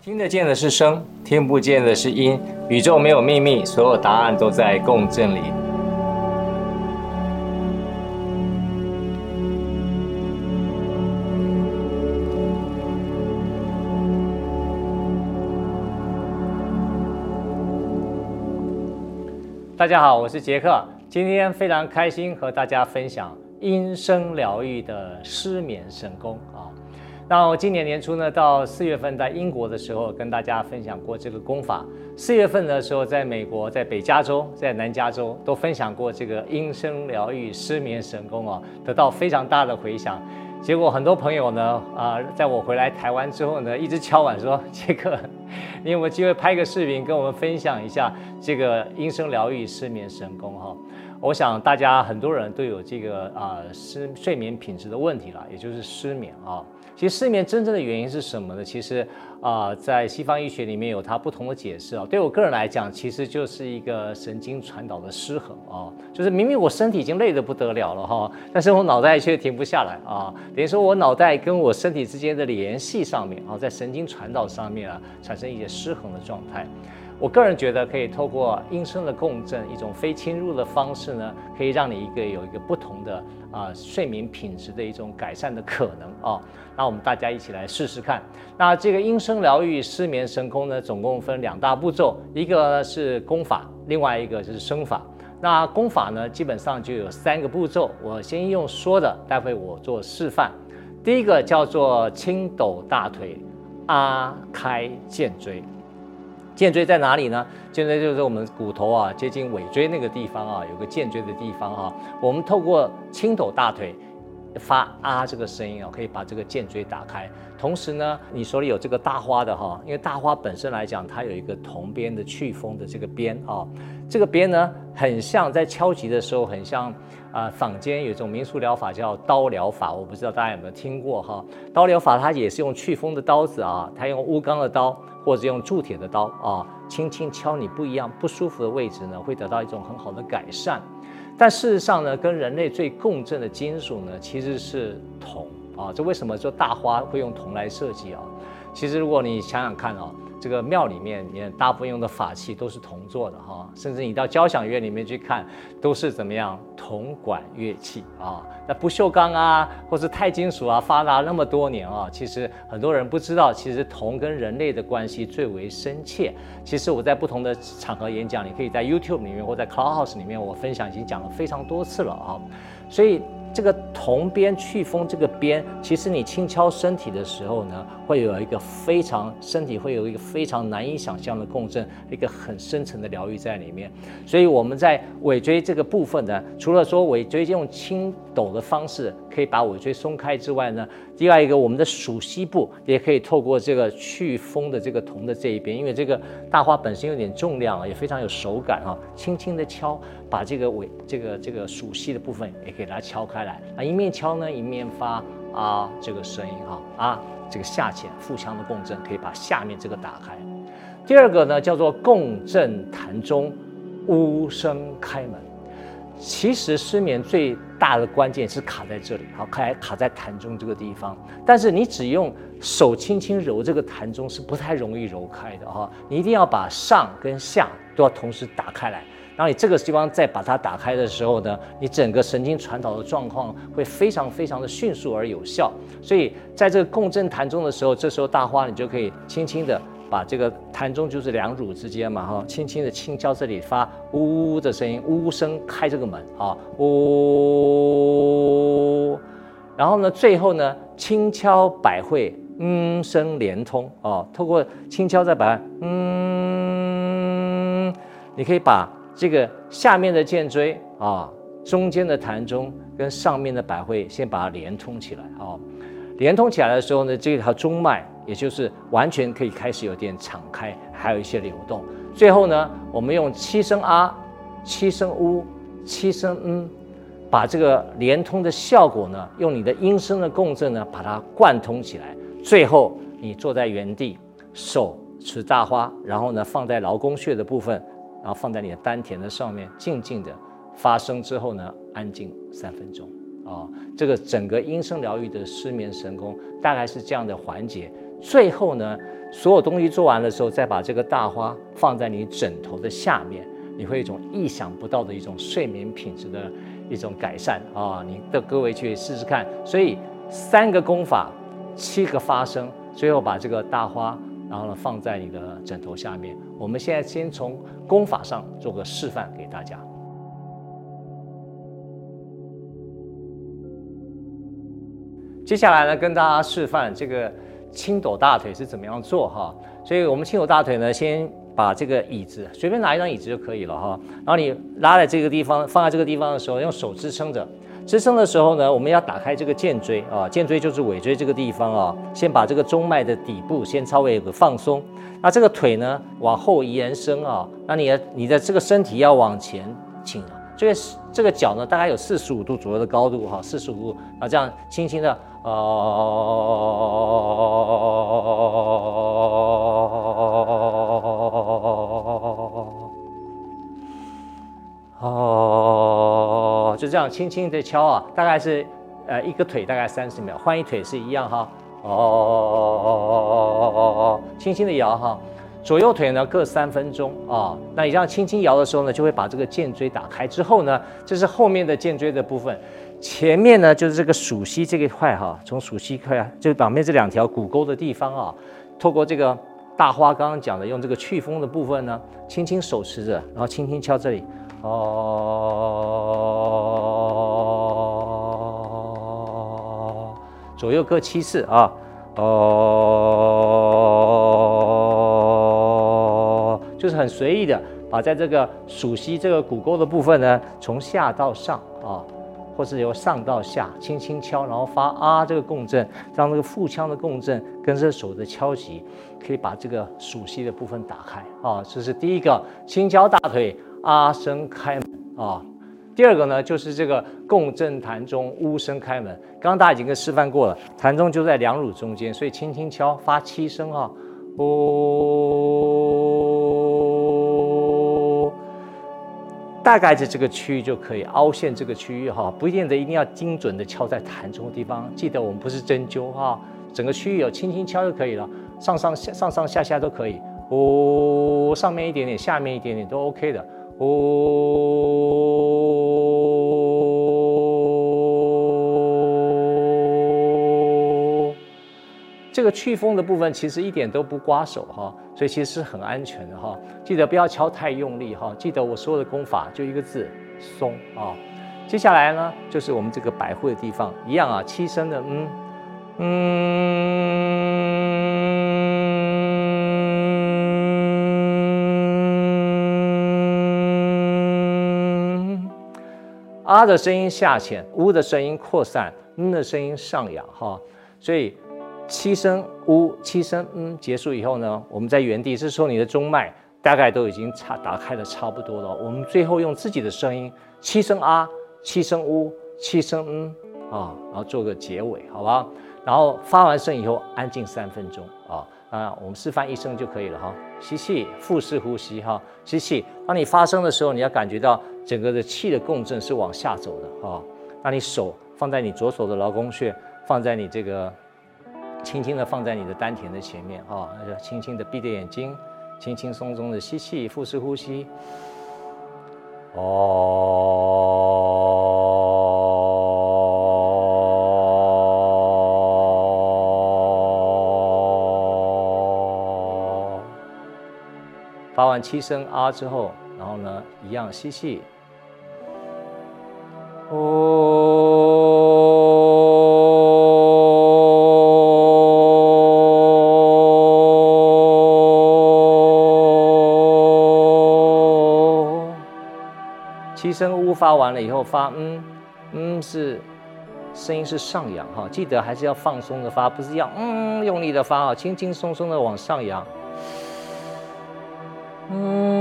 听得见的是声，听不见的是音。宇宙没有秘密，所有答案都在共振里。大家好，我是杰克，今天非常开心和大家分享音声疗愈的失眠神功啊。那我今年年初呢，到四月份在英国的时候，跟大家分享过这个功法。四月份的时候，在美国，在北加州，在南加州都分享过这个音声疗愈失眠神功啊，得到非常大的回响。结果很多朋友呢，啊、在我回来台湾之后呢，一直敲碗说：“杰克，你有没有机会拍个视频跟我们分享一下这个音声疗愈失眠神功？”哈。我想大家很多人都有这个啊失睡眠品质的问题了，也就是失眠啊。其实失眠真正的原因是什么呢？其实啊，在西方医学里面有它不同的解释啊。对我个人来讲，其实就是一个神经传导的失衡啊，就是明明我身体已经累得不得了了哈，但是我脑袋却停不下来啊。等于说我脑袋跟我身体之间的联系上面啊，在神经传导上面啊，产生一些失衡的状态。我个人觉得可以透过音声的共振，一种非侵入的方式呢，可以让你一个有一个不同的啊、睡眠品质的一种改善的可能啊。那我们大家一起来试试看。那这个音声疗愈失眠神功呢，总共分两大步骤，一个呢是功法，另外一个就是声法。那功法呢，基本上就有三个步骤，我先用说的，待会我做示范。第一个叫做轻抖大腿，阿开荐椎。荐椎在哪里呢？荐椎就是我们骨头啊，接近尾椎那个地方啊，有个荐椎的地方啊。我们透过轻抖大腿，发啊这个声音啊，可以把这个荐椎打开。同时呢，你手里有这个大花的哈，因为大花本身来讲，它有一个铜边的祛风的这个边啊，这个边呢，很像在敲击的时候，很像啊，坊间有一种民俗疗法叫刀疗法，我不知道大家有没有听过哈？刀疗法它也是用祛风的刀子啊，它用钨钢的刀。或者用铸铁的刀啊，轻轻敲你不一样不舒服的位置呢，会得到一种很好的改善。但事实上呢，跟人类最共振的金属呢，其实是铜啊。这为什么说大花会用铜来设计啊？其实如果你想想看啊。这个庙里面，你看大部分用的法器都是铜做的哈，甚至你到交响乐里面去看，都是怎么样铜管乐器啊？那不锈钢啊，或是钛金属啊，发达那么多年啊，其实很多人不知道，其实铜跟人类的关系最为深切。其实我在不同的场合演讲，你可以在 YouTube 里面或在 Clubhouse 里面，我分享已经讲了非常多次了啊，所以。这个铜边祛风，这个边其实你轻敲身体的时候呢，会有一个非常身体会有一个非常难以想象的共振，一个很深层的疗愈在里面。所以我们在尾椎这个部分呢，除了说尾椎用轻抖的方式可以把尾椎松开之外呢，另外一个我们的鼠膝部也可以透过这个祛风的这个铜的这一边，因为这个大花本身有点重量，也非常有手感哈，轻轻的敲，把这个尾这个这个鼠蹊的部分也可以给它敲开来，啊，一面敲呢一面发啊这个声音哈啊这个下潜腹腔的共振可以把下面这个打开。第二个呢叫做共振痰中，呜声开门。其实失眠最大的关键是卡在这里，好，卡卡在痰中这个地方。但是你只用手轻轻揉这个痰中是不太容易揉开的哈，你一定要把上跟下都要同时打开来。然后你这个地方再把它打开的时候呢，你整个神经传导的状况会非常非常的迅速而有效。所以在这个共振弹中的时候，这时候大花你就可以轻轻的。把这个弹中就是两乳之间嘛，哈，轻轻的轻敲这里，发呜呜的声音，呜声开这个门啊，呜，然后呢，最后呢，轻敲百会，嗯声连通啊，透过轻敲再把它，嗯，你可以把这个下面的荐椎啊，中间的膻中跟上面的百会先把它连通起来啊。连通起来的时候呢，这条中脉也就是完全可以开始有点敞开，还有一些流动。最后呢，我们用七声啊，七声呜，七声嗯，把这个连通的效果呢，用你的音声的共振呢，把它贯通起来。最后你坐在原地，手持大花，然后呢放在劳宫穴的部分，然后放在你的丹田的上面，静静的发声之后呢，安静三分钟。啊、这个整个音声疗愈的失眠神功大概是这样的环节，最后呢，所有东西做完的时候，再把这个大花放在你枕头的下面，你会有一种意想不到的一种睡眠品质的一种改善啊！你的各位去试试看。所以三个功法，七个发声，最后把这个大花，然后呢放在你的枕头下面。我们现在先从功法上做个示范给大家。接下来呢，跟大家示范这个轻抖大腿是怎么样做哈。所以我们轻抖大腿呢，先把这个椅子随便拿一张椅子就可以了哈。然后你拉在这个地方，放在这个地方的时候，用手支撑着。支撑的时候呢，我们要打开这个剑椎啊，剑椎就是尾椎这个地方啊。先把这个中脉的底部先稍微有个放松。那这个腿呢，往后延伸啊。那你的你的这个身体要往前倾。这个这个脚呢，大概有四十五度左右的高度哈，四十五度啊，这样轻轻的哦哦，就这样轻轻的敲啊，大概是呃一个腿大概三十秒，换一腿是一样哈，哦哦哦哦哦哦哦哦哦，轻轻的摇哈。左右腿呢各三分钟啊，那你这样轻轻摇的时候呢，就会把这个肩椎打开。之后呢，这是后面的肩椎的部分，前面呢就是这个鼠膝这一块哈，从鼠膝块啊，就旁边这两条骨沟的地方啊，透过这个大花刚刚讲的用这个祛风的部分呢，轻轻手持着，然后轻轻敲这里，哦，左右各七次啊，哦。就是很随意的把在这个鼠蹊这个骨沟的部分呢，从下到上啊，或是由上到下轻轻敲，然后发啊这个共振，让这个腹腔的共振跟这手的敲击，可以把这个鼠蹊的部分打开啊。这是第一个轻敲大腿啊声开门啊。第二个呢，就是这个共振膻中呜声开门。刚刚大家已经跟示范过了，膻中就在两乳中间，所以轻轻敲发七声哈，呜。大概在这个区域就可以凹陷这个区域哈，不见得一定要精准的敲在膻中的地方。记得我们不是针灸哈，整个区域有轻轻敲就可以了，上上下上上下下都可以。哦，上面一点点，下面一点点都 OK 的。哦，这个祛风的部分其实一点都不刮手哈。所以其实是很安全的哈，记得不要敲太用力哈。记得我说的功法就一个字，松啊。接下来呢，就是我们这个百会的地方，一样啊，七声的嗯嗯，啊的声音下潜，呜的声音扩散，嗯的声音上扬哈。所以。七声呜，七声嗯，结束以后呢，我们在原地，这时候你的中脉大概都已经差打开的差不多了。我们最后用自己的声音，七声啊，七声呜，七声嗯啊，然后做个结尾，好吧？然后发完声以后安静三分钟啊，啊，我们示范一声就可以了哈。吸气，腹式呼吸哈，吸气。当你发声的时候，你要感觉到整个的气的共振是往下走的啊。那你手放在你左手的劳宫穴，放在你这个。轻轻的放在你的丹田的前面啊，那就轻轻的闭着眼睛，轻轻松松的吸气，腹式呼吸。哦，发完七声啊之后，然后呢，一样吸气。七声呜发完了以后发嗯嗯是声音是上扬哈，记得还是要放松的发，不是要嗯用力的发啊，轻轻松松的往上扬。嗯，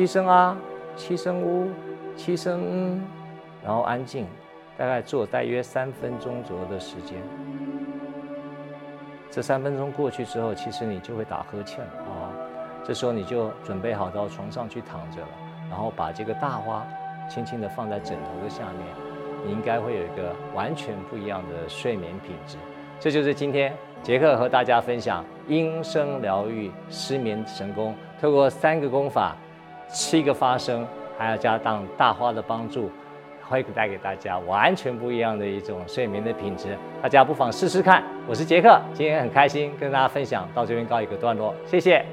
七声啊，七声呜，七声嗯，然后安静，大概做大约三分钟左右的时间。这三分钟过去之后，其实你就会打呵欠了啊。这时候你就准备好到床上去躺着了。然后把这个大花轻轻地放在枕头的下面，你应该会有一个完全不一样的睡眠品质。这就是今天杰克和大家分享音声疗愈失眠神功，透过三个功法、七个发声，还要加上大花的帮助。会带给大家完全不一样的一种睡眠的品质，大家不妨试试看。我是杰克，今天很开心跟大家分享，到这边告一个段落，谢谢。